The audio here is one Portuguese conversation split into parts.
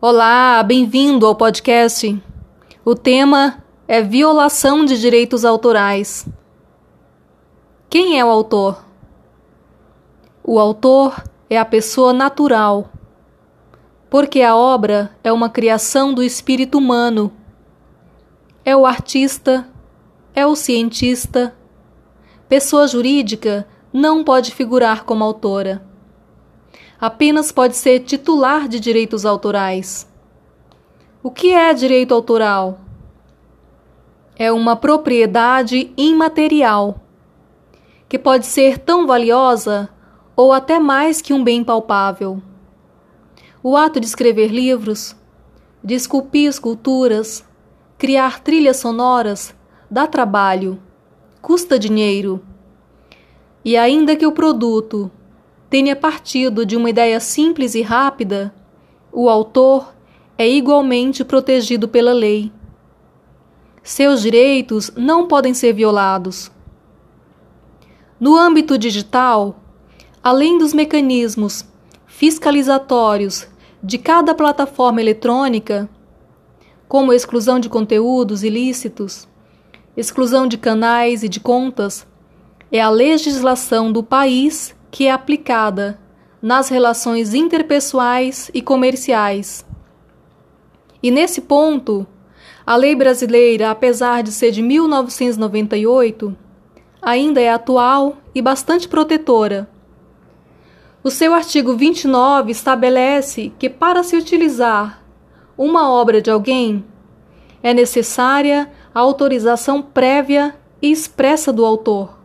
Olá, bem-vindo ao podcast. O tema é violação de direitos autorais. Quem é o autor? O autor é a pessoa natural, porque a obra é uma criação do espírito humano. É o artista, é o cientista. Pessoa jurídica não pode figurar como autora apenas pode ser titular de direitos autorais. O que é direito autoral? É uma propriedade imaterial, que pode ser tão valiosa ou até mais que um bem palpável. O ato de escrever livros, de esculpir esculturas, criar trilhas sonoras, dá trabalho, custa dinheiro. E ainda que o produto tenha partido de uma ideia simples e rápida, o autor é igualmente protegido pela lei. Seus direitos não podem ser violados. No âmbito digital, além dos mecanismos fiscalizatórios de cada plataforma eletrônica, como exclusão de conteúdos ilícitos, exclusão de canais e de contas, é a legislação do país que é aplicada nas relações interpessoais e comerciais. E nesse ponto, a lei brasileira, apesar de ser de 1998, ainda é atual e bastante protetora. O seu artigo 29 estabelece que, para se utilizar uma obra de alguém, é necessária a autorização prévia e expressa do autor.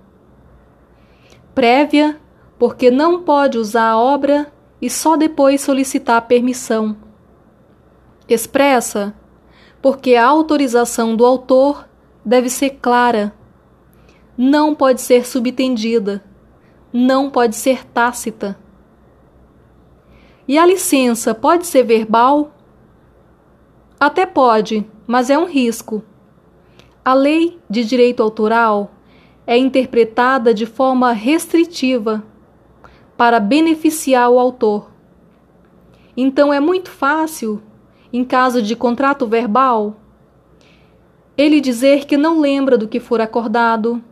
Prévia porque não pode usar a obra e só depois solicitar permissão. Expressa, porque a autorização do autor deve ser clara, não pode ser subtendida, não pode ser tácita. E a licença pode ser verbal? Até pode, mas é um risco. A lei de direito autoral é interpretada de forma restritiva para beneficiar o autor. Então é muito fácil, em caso de contrato verbal, ele dizer que não lembra do que for acordado,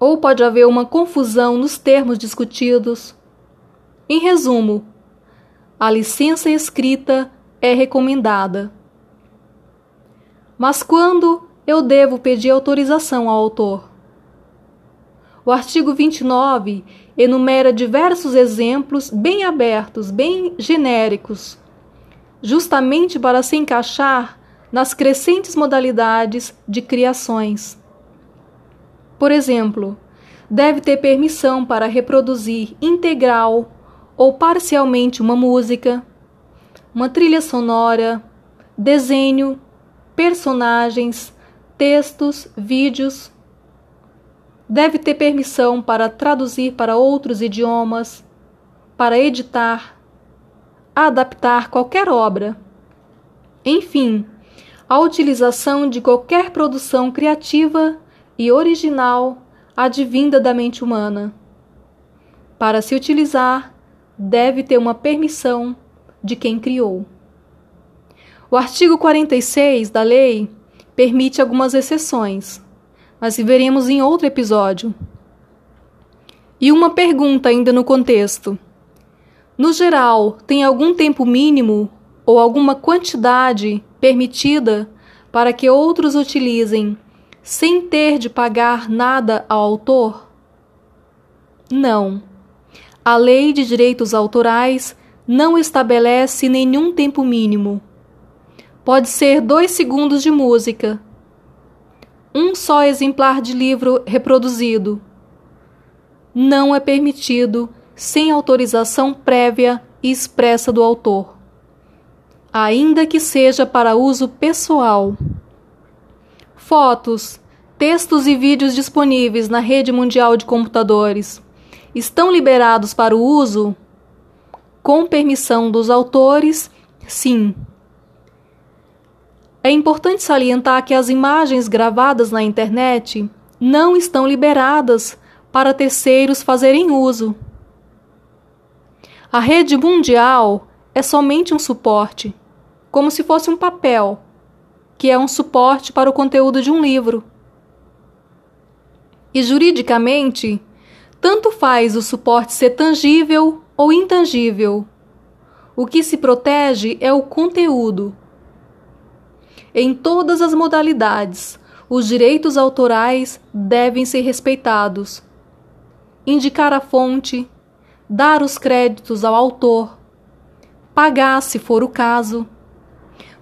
ou pode haver uma confusão nos termos discutidos. Em resumo, a licença escrita é recomendada. Mas quando eu devo pedir autorização ao autor? O artigo 29 enumera diversos exemplos bem abertos, bem genéricos, justamente para se encaixar nas crescentes modalidades de criações. Por exemplo, deve ter permissão para reproduzir integral ou parcialmente uma música, uma trilha sonora, desenho, personagens, textos, vídeos deve ter permissão para traduzir para outros idiomas, para editar, adaptar qualquer obra. Enfim, a utilização de qualquer produção criativa e original advinda da mente humana. Para se utilizar, deve ter uma permissão de quem criou. O artigo 46 da lei permite algumas exceções mas veremos em outro episódio. E uma pergunta ainda no contexto. No geral, tem algum tempo mínimo ou alguma quantidade permitida para que outros utilizem sem ter de pagar nada ao autor? Não. A Lei de Direitos Autorais não estabelece nenhum tempo mínimo. Pode ser dois segundos de música, um só exemplar de livro reproduzido. Não é permitido sem autorização prévia e expressa do autor, ainda que seja para uso pessoal. Fotos, textos e vídeos disponíveis na rede mundial de computadores estão liberados para o uso? Com permissão dos autores, sim. É importante salientar que as imagens gravadas na internet não estão liberadas para terceiros fazerem uso. A rede mundial é somente um suporte, como se fosse um papel, que é um suporte para o conteúdo de um livro. E juridicamente, tanto faz o suporte ser tangível ou intangível. O que se protege é o conteúdo. Em todas as modalidades, os direitos autorais devem ser respeitados. Indicar a fonte, dar os créditos ao autor, pagar se for o caso.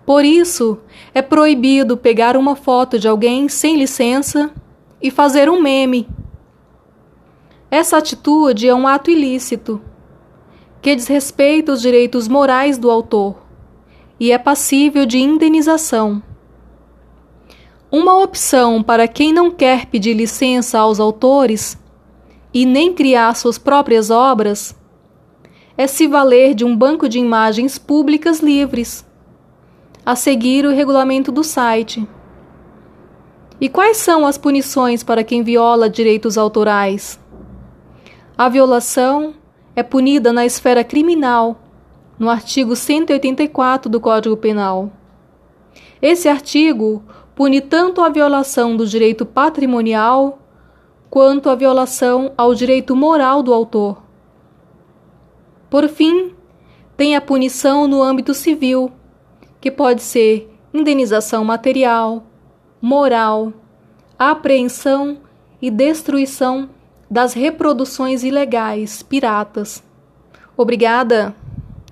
Por isso, é proibido pegar uma foto de alguém sem licença e fazer um meme. Essa atitude é um ato ilícito, que desrespeita os direitos morais do autor e é passível de indenização. Uma opção para quem não quer pedir licença aos autores e nem criar suas próprias obras é se valer de um banco de imagens públicas livres, a seguir o regulamento do site. E quais são as punições para quem viola direitos autorais? A violação é punida na esfera criminal, no artigo 184 do Código Penal. Esse artigo pune tanto a violação do direito patrimonial quanto a violação ao direito moral do autor. Por fim, tem a punição no âmbito civil, que pode ser indenização material, moral, apreensão e destruição das reproduções ilegais, piratas. Obrigada!